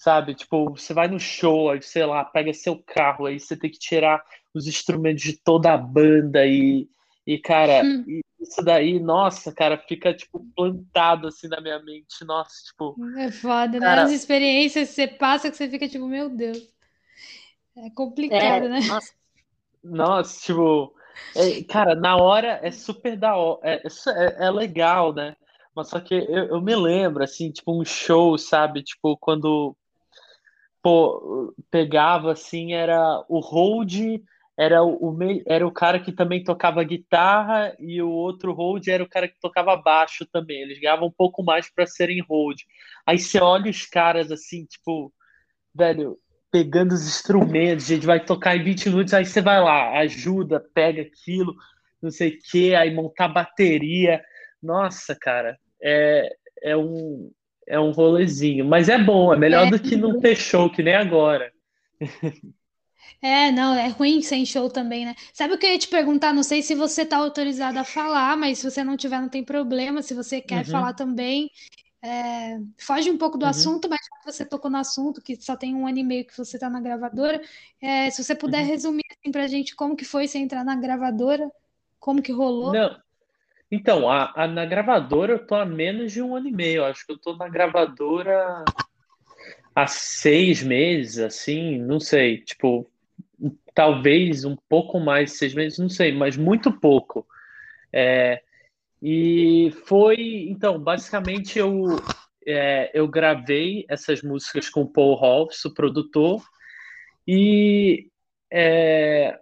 [SPEAKER 2] sabe? Tipo, você vai no show, aí, sei lá, pega seu carro, aí você tem que tirar os instrumentos de toda a banda e, e cara, hum. isso daí, nossa, cara, fica, tipo, plantado, assim, na minha mente, nossa, tipo...
[SPEAKER 1] É foda, cara... né? As experiências que você passa que você fica, tipo, meu Deus, é complicado, é, né?
[SPEAKER 2] Nossa, nossa tipo... É, cara, na hora é super da hora, é, é, é legal, né? Mas só que eu, eu, me lembro, assim, tipo, um show, sabe? Tipo, quando pô, pegava assim, era o hold, era o, era o cara que também tocava guitarra e o outro hold era o cara que tocava baixo também. Eles ganhavam um pouco mais para serem hold. Aí você olha os caras assim, tipo, velho, pegando os instrumentos, a gente vai tocar em 20 minutos, aí você vai lá, ajuda, pega aquilo, não sei o que, aí montar bateria. Nossa, cara, é, é um é um rolezinho. Mas é bom, é melhor é. do que não ter show, que nem agora.
[SPEAKER 1] É, não, é ruim sem show também, né? Sabe o que eu ia te perguntar? Não sei se você tá autorizado a falar, mas se você não tiver, não tem problema. Se você quer uhum. falar também, é, foge um pouco do uhum. assunto, mas você tocou no assunto, que só tem um ano e meio que você tá na gravadora. É, se você puder uhum. resumir assim, pra gente como que foi você entrar na gravadora, como que rolou.
[SPEAKER 2] Não, então, a, a, na gravadora eu tô há menos de um ano e meio. Acho que eu tô na gravadora há seis meses, assim, não sei. Tipo, talvez um pouco mais, seis meses, não sei, mas muito pouco. É, e foi, então, basicamente eu, é, eu gravei essas músicas com o Paul Hobbs, o produtor, e é,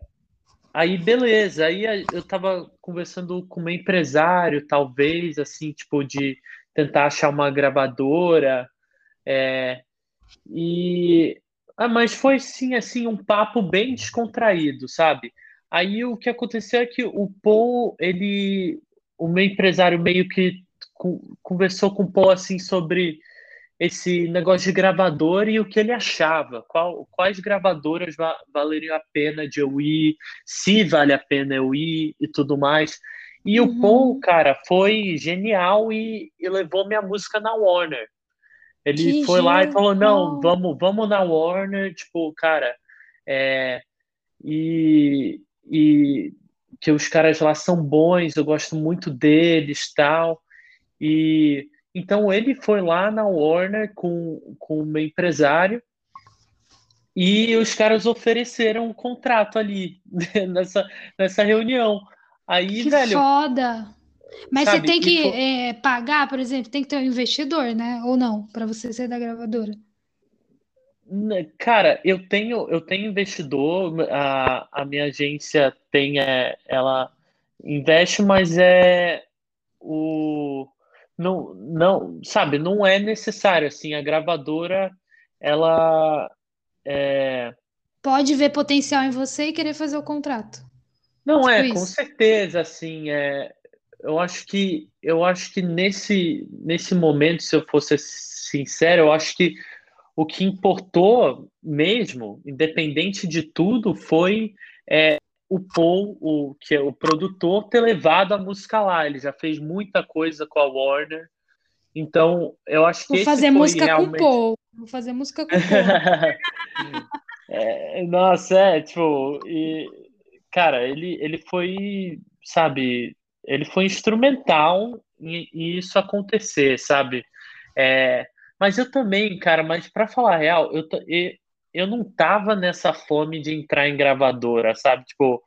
[SPEAKER 2] Aí, beleza. Aí eu tava conversando com um empresário, talvez, assim, tipo, de tentar achar uma gravadora. É, e. Ah, mas foi sim, assim, um papo bem descontraído, sabe? Aí o que aconteceu é que o Paul, ele. O meu empresário meio que conversou com o Paul, assim, sobre esse negócio de gravador e o que ele achava, qual, quais gravadoras va valeriam a pena de eu ir, se vale a pena eu ir e tudo mais. E uhum. o Paul, cara, foi genial e, e, levou minha música na Warner. Ele que foi lá e falou: não, vamos, vamos na Warner, tipo, cara, é, e, e que os caras lá são bons, eu gosto muito deles tal. E então ele foi lá na Warner com, com o meu empresário e os caras ofereceram um contrato ali nessa, nessa reunião. Aí,
[SPEAKER 1] que
[SPEAKER 2] velho.
[SPEAKER 1] Foda! Mas sabe, você tem que é, pagar, por exemplo, tem que ter um investidor, né? Ou não, para você ser da gravadora?
[SPEAKER 2] Cara, eu tenho, eu tenho investidor, a, a minha agência tem, é, ela investe, mas é o não, não, sabe, não é necessário assim, a gravadora ela é...
[SPEAKER 1] pode ver potencial em você e querer fazer o contrato.
[SPEAKER 2] Não tipo é, isso. com certeza, assim, é, eu acho que eu acho que nesse nesse momento, se eu fosse sincero, eu acho que o que importou mesmo, independente de tudo, foi é, o Paul, o, que é o produtor, ter levado a música lá. Ele já fez muita coisa com a Warner. Então, eu acho que.
[SPEAKER 1] Vou fazer música realmente... com o Paul. Vou fazer música com o Paul.
[SPEAKER 2] é, nossa, é, tipo. E, cara, ele, ele foi, sabe, ele foi instrumental em, em isso acontecer, sabe? É, mas eu também, cara, mas para falar a real, eu, eu, não tava nessa fome de entrar em gravadora, sabe? Tipo,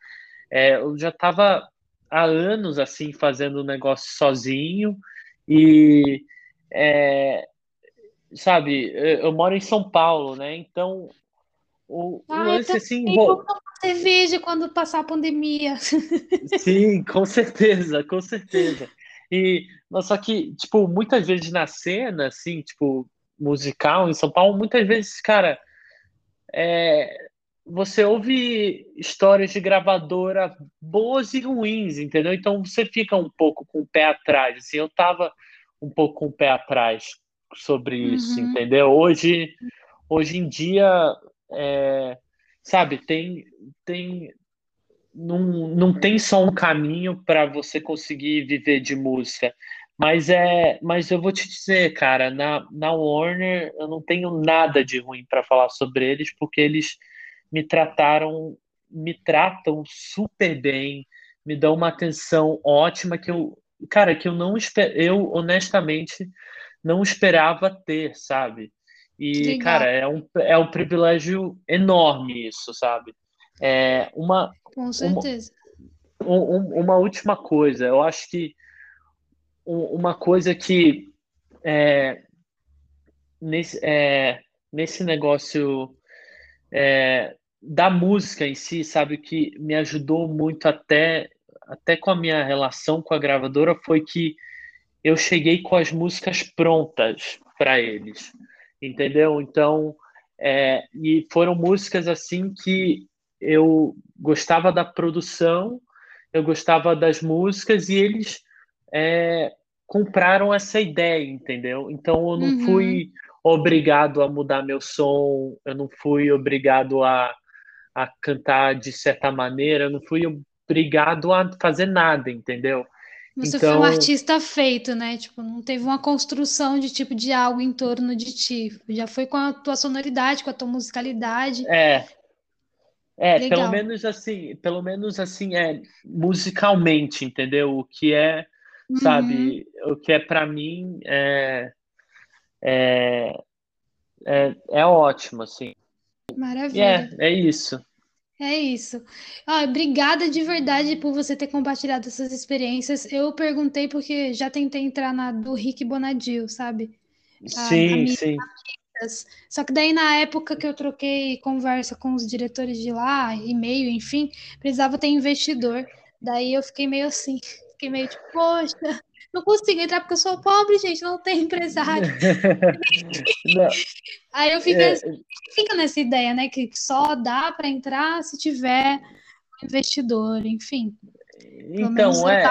[SPEAKER 2] é, eu já tava há anos, assim, fazendo o negócio sozinho e, é, sabe, eu moro em São Paulo, né? Então, o,
[SPEAKER 1] ah, lance, assim... Vou... cerveja quando passar a pandemia.
[SPEAKER 2] Sim, com certeza, com certeza. E, só que, tipo, muitas vezes na cena, assim, tipo, musical em São Paulo, muitas vezes, cara, é, você ouve histórias de gravadora boas e ruins, entendeu? Então você fica um pouco com o pé atrás. Assim, eu tava um pouco com o pé atrás sobre isso, uhum. entendeu? Hoje, hoje em dia, é, sabe, tem, tem não, não tem só um caminho para você conseguir viver de música. Mas é, mas eu vou te dizer, cara, na, na Warner eu não tenho nada de ruim para falar sobre eles, porque eles me trataram, me tratam super bem, me dão uma atenção ótima que eu, cara, que eu não eu honestamente não esperava ter, sabe? E, Legal. cara, é um, é um privilégio enorme isso, sabe? É uma,
[SPEAKER 1] Com certeza.
[SPEAKER 2] Uma, um, uma última coisa, eu acho que uma coisa que é, nesse, é, nesse negócio é, da música em si, sabe, que me ajudou muito até, até com a minha relação com a gravadora foi que eu cheguei com as músicas prontas para eles, entendeu? Então, é, e foram músicas assim que eu gostava da produção, eu gostava das músicas e eles é, compraram essa ideia, entendeu? Então eu não uhum. fui obrigado a mudar meu som, eu não fui obrigado a, a cantar de certa maneira, eu não fui obrigado a fazer nada, entendeu?
[SPEAKER 1] Você então... foi um artista feito, né? Tipo, não teve uma construção de tipo de algo em torno de ti. Já foi com a tua sonoridade, com a tua musicalidade.
[SPEAKER 2] É, é, Legal. pelo menos assim, pelo menos assim é musicalmente, entendeu? O que é, uhum. sabe, o que é para mim é, é, é, é ótimo, assim.
[SPEAKER 1] Maravilha.
[SPEAKER 2] É, é isso.
[SPEAKER 1] É isso. Ah, obrigada de verdade por você ter compartilhado essas experiências. Eu perguntei porque já tentei entrar na do Rick Bonadil, sabe?
[SPEAKER 2] Sim, a, a sim.
[SPEAKER 1] Só que daí, na época que eu troquei conversa com os diretores de lá, e-mail, enfim, precisava ter investidor. Daí eu fiquei meio assim, fiquei meio tipo, poxa, não consigo entrar porque eu sou pobre, gente, não tem empresário. não. Aí eu fico é... assim, fica nessa ideia, né, que só dá para entrar se tiver um investidor, enfim.
[SPEAKER 2] Então, é...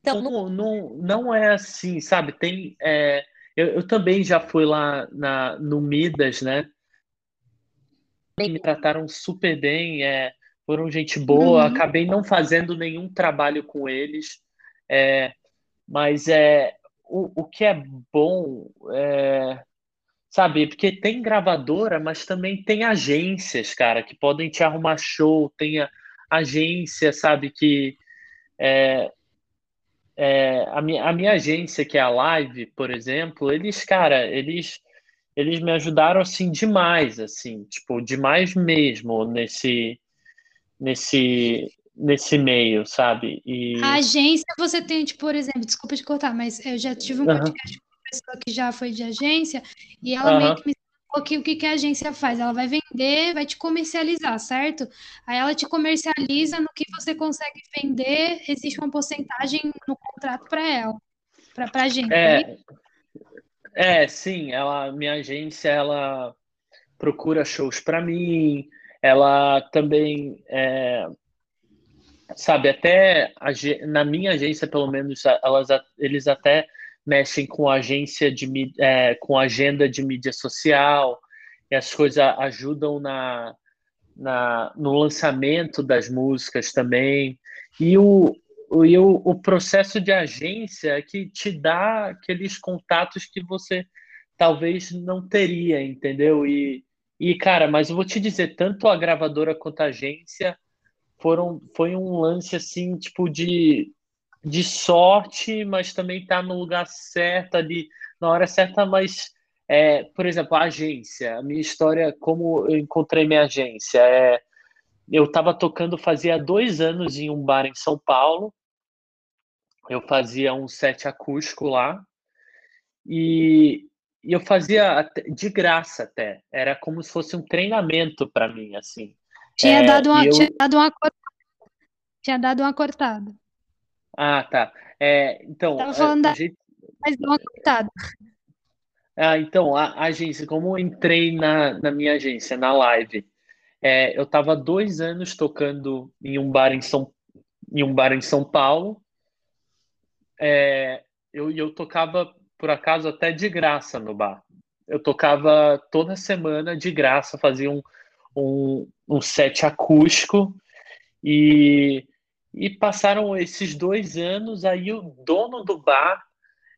[SPEAKER 2] Então, não, não, não é assim, sabe? Tem, é, eu, eu também já fui lá na, no Midas, né? Me trataram super bem, é, foram gente boa. Uhum. Acabei não fazendo nenhum trabalho com eles, é, mas é o, o que é bom, é, sabe? Porque tem gravadora, mas também tem agências, cara, que podem te arrumar show. Tem a, agência, sabe? Que é, é, a, minha, a minha agência, que é a Live, por exemplo, eles, cara, eles, eles me ajudaram, assim, demais, assim, tipo, demais mesmo nesse, nesse, nesse meio, sabe? E...
[SPEAKER 1] A agência você tem, tipo, por exemplo, desculpa te cortar, mas eu já tive um
[SPEAKER 2] Aham.
[SPEAKER 1] podcast com uma pessoa que já foi de agência e ela meio
[SPEAKER 2] Aham.
[SPEAKER 1] que me explicou que o que que a agência faz? Ela vai vender, vai te comercializar, certo? Aí ela te comercializa no que você consegue vender, existe uma porcentagem no contrato para ela, para pra gente.
[SPEAKER 2] É, é, sim, ela, minha agência, ela procura shows para mim, ela também, é, sabe, até a na minha agência, pelo menos, elas, eles até mexem com agência de, é, com agenda de mídia social, e as coisas ajudam na, na, no lançamento das músicas também. E o, o, e o, o processo de agência é que te dá aqueles contatos que você talvez não teria, entendeu? E, e cara, mas eu vou te dizer, tanto a gravadora quanto a agência foram, foi um lance assim, tipo, de, de sorte, mas também tá no lugar certo ali, na hora certa, mas é, por exemplo, a agência, a minha história, como eu encontrei minha agência, é, eu estava tocando fazia dois anos em um bar em São Paulo, eu fazia um set acústico lá, e, e eu fazia de graça até, era como se fosse um treinamento para mim, assim.
[SPEAKER 1] Tinha
[SPEAKER 2] É,
[SPEAKER 1] dado uma,
[SPEAKER 2] eu-
[SPEAKER 1] tinha dado uma cortada. Tinha dado uma cortada.
[SPEAKER 2] Ah, tá. É, então,
[SPEAKER 1] falando
[SPEAKER 2] o
[SPEAKER 1] da-
[SPEAKER 2] jeito-
[SPEAKER 1] Mas deu uma cortada.
[SPEAKER 2] Ah, então, a, a agência, como eu entrei na, na minha agência, na Live, é, eu estava dois anos tocando em um bar em São, em um bar em São Paulo. É, eu, e eu tocava, por acaso, até de graça no bar. Eu tocava toda semana de graça, fazia um, um, um set acústico e, e passaram esses dois anos, aí o dono do bar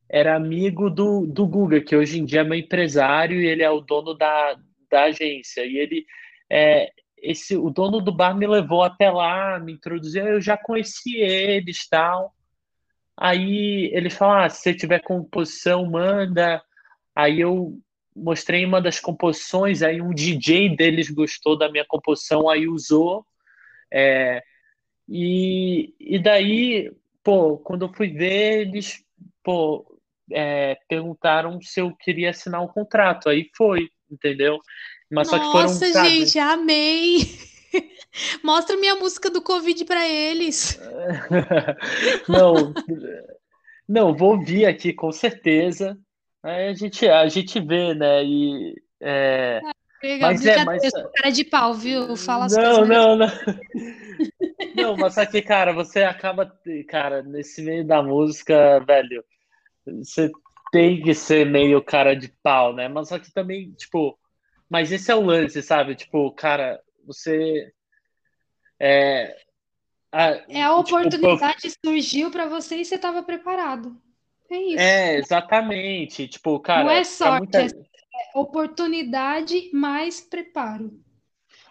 [SPEAKER 2] era amigo do, do Guga, que hoje em dia é meu empresário e ele é o dono da, da agência. E ele, é, esse, o dono do bar me levou até lá, me introduziu, eu já conheci eles tal. Aí ele falou: ah, se você tiver composição, manda. Aí eu mostrei uma das composições, aí um DJ deles gostou da minha composição, aí usou. É, e, e daí, pô, quando eu fui ver, eles, pô, é, perguntaram se eu queria assinar um contrato. Aí foi, entendeu? Mas só que foram,
[SPEAKER 1] Nossa,
[SPEAKER 2] sabe?
[SPEAKER 1] gente, amei! Mostra minha música do Covid pra eles.
[SPEAKER 2] Não, não, vou vir aqui com certeza. Aí a gente, a gente vê, né? E, é, Mas é, mas-
[SPEAKER 1] sou cara de pau, viu? Fala
[SPEAKER 2] não, não, não. Não, mas que, cara, você acaba, cara, nesse meio da música, velho, você tem que ser meio cara de pau, né? Mas só que também, tipo, mas esse é o lance, sabe? Tipo, cara, você é a,
[SPEAKER 1] É a
[SPEAKER 2] tipo,
[SPEAKER 1] oportunidade surgiu pra você e você tava preparado. É isso.
[SPEAKER 2] É, exatamente. Tipo, cara,
[SPEAKER 1] Não é sorte,
[SPEAKER 2] muita-
[SPEAKER 1] é oportunidade mais preparo.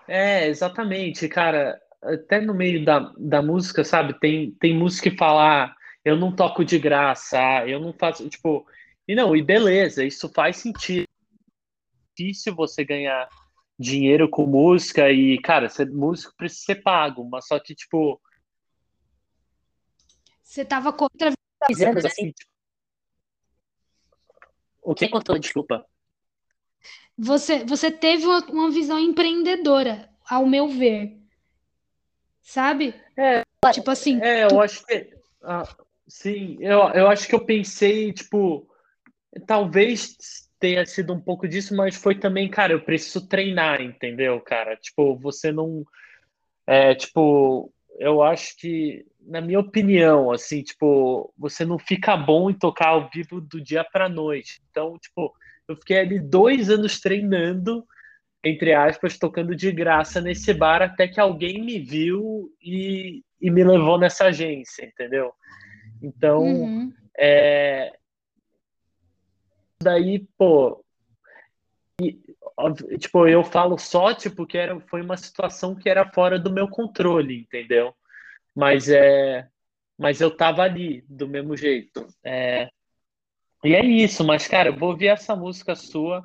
[SPEAKER 2] É, exatamente, cara. Até no meio da, da música, sabe? Tem, tem música que fala, ah, eu não toco de graça, eu não faço, tipo, e não, e beleza, isso faz sentido. É difícil você ganhar dinheiro com música e, cara, ser músico precisa ser pago, mas só que, tipo,
[SPEAKER 1] Você tava contra
[SPEAKER 2] anos assim, tipo... O que cortou? Desculpa.
[SPEAKER 1] Você, você teve uma, uma visão empreendedora, ao meu ver. Sabe?
[SPEAKER 2] É,
[SPEAKER 1] Tipo assim,
[SPEAKER 2] É, eu acho que. ah, sim, eu, eu acho que eu pensei, tipo, talvez tenha sido um pouco disso, mas foi também, cara, eu preciso treinar, entendeu, cara? Tipo, você não. É, tipo, eu acho que, na minha opinião, assim, tipo, você não fica bom em tocar ao vivo do dia pra noite. Então, tipo, eu fiquei ali dois anos treinando, entre aspas, tocando de graça nesse bar, até que alguém me viu e, e me levou nessa agência, entendeu? Então,
[SPEAKER 1] uhum.
[SPEAKER 2] é... daí, pô, e, óbvio, tipo, eu falo só, tipo, que era, foi uma situação que era fora do meu controle, entendeu? Mas é, mas eu tava ali do mesmo jeito. É... E é isso, mas cara, eu vou ouvir essa música sua.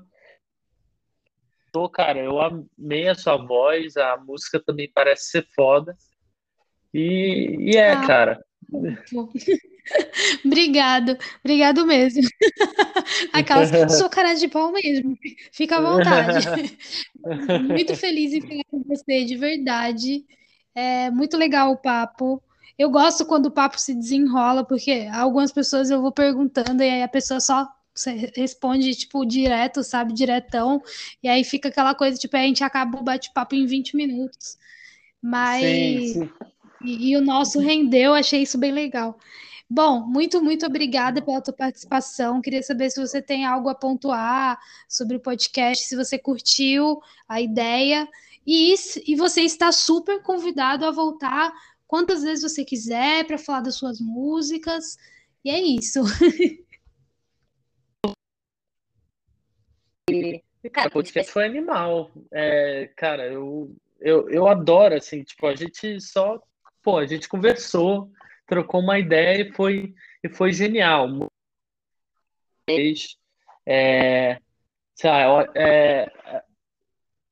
[SPEAKER 2] Tô, cara, eu amei a sua voz, a música também parece ser foda. E, e é, ah, cara.
[SPEAKER 1] Obrigado, obrigado mesmo. Aquelas, sou cara de pau mesmo, fica à vontade. muito feliz em falar com você, de verdade. É muito legal o papo. Eu gosto quando o papo se desenrola, porque algumas pessoas eu vou perguntando e aí a pessoa só responde, tipo, direto, sabe, diretão, e aí fica aquela coisa, tipo, a gente acaba o bate-papo em 20 minutos. Mas. Sim, sim. E, e, o nosso rendeu, achei isso bem legal. Bom, muito, muito obrigada pela tua participação. Queria saber se você tem algo a pontuar sobre o podcast, se você curtiu a ideia. E, e você está super convidado a voltar quantas vezes você quiser para falar das suas músicas. E é isso.
[SPEAKER 2] cara, o podcast foi animal. É, cara, eu, eu, eu adoro, assim, tipo, a gente só, pô, a gente conversou, trocou uma ideia e foi, e foi genial. É, sei lá, é,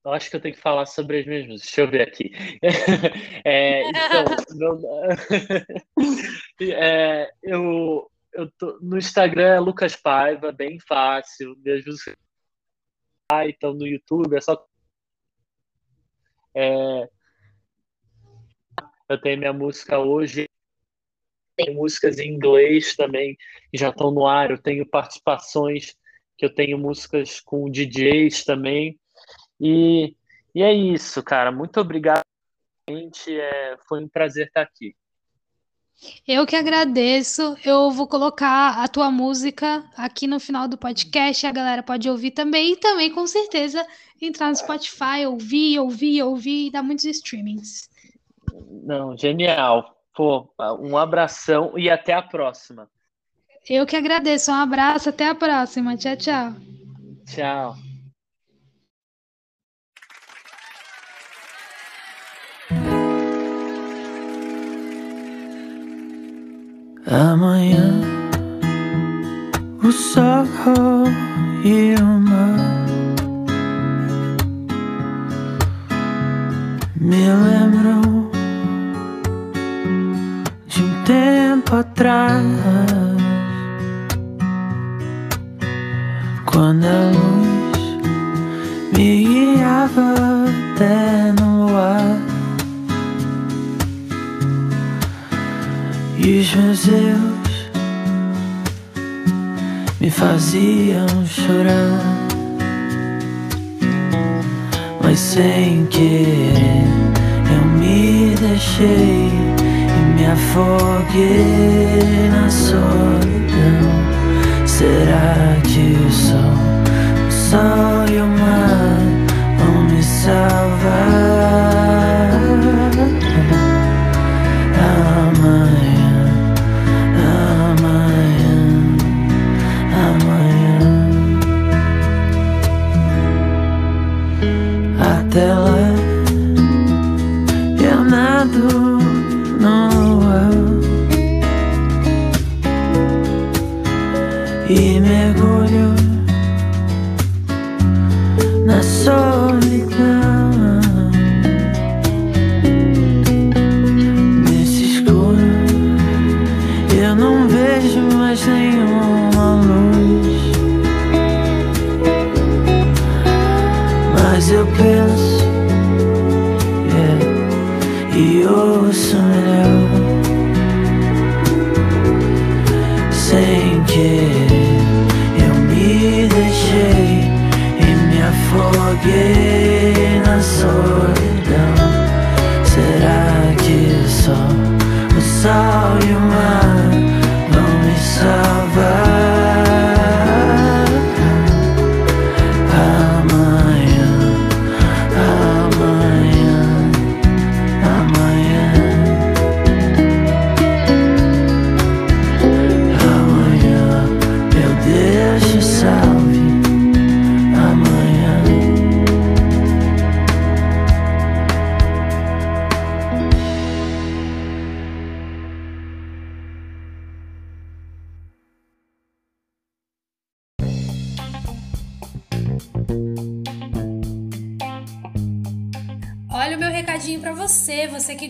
[SPEAKER 2] eu acho que eu tenho que falar sobre as músicas. Deixa eu ver aqui. É, então, é, eu, eu tô, no Instagram é Lucas Paiva, bem fácil. Minhas músicas então no YouTube é só. É, eu tenho minha música hoje tem músicas em inglês também que já estão no ar. Eu tenho participações que eu tenho músicas com DJs também. E, e é isso, cara. Muito obrigado. É, foi um prazer estar aqui.
[SPEAKER 1] Eu que agradeço. Eu vou colocar a tua música aqui no final do podcast. A galera pode ouvir também. E também, com certeza, entrar no Spotify, ouvir, ouvir, ouvir e dar muitos streamings.
[SPEAKER 2] Não, genial. Pô, um abração e até a próxima.
[SPEAKER 1] Eu que agradeço. Um abraço, até a próxima. Tchau, tchau.
[SPEAKER 2] Tchau.
[SPEAKER 3] Amanhã o sol e o mar me lembram tempo atrás, quando a luz me guiava até no ar e os meus erros me faziam chorar, mas sem querer eu me deixei me afoguei na solidão. Será que o sol, o sol e o mar vão me salvar?